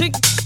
Stick.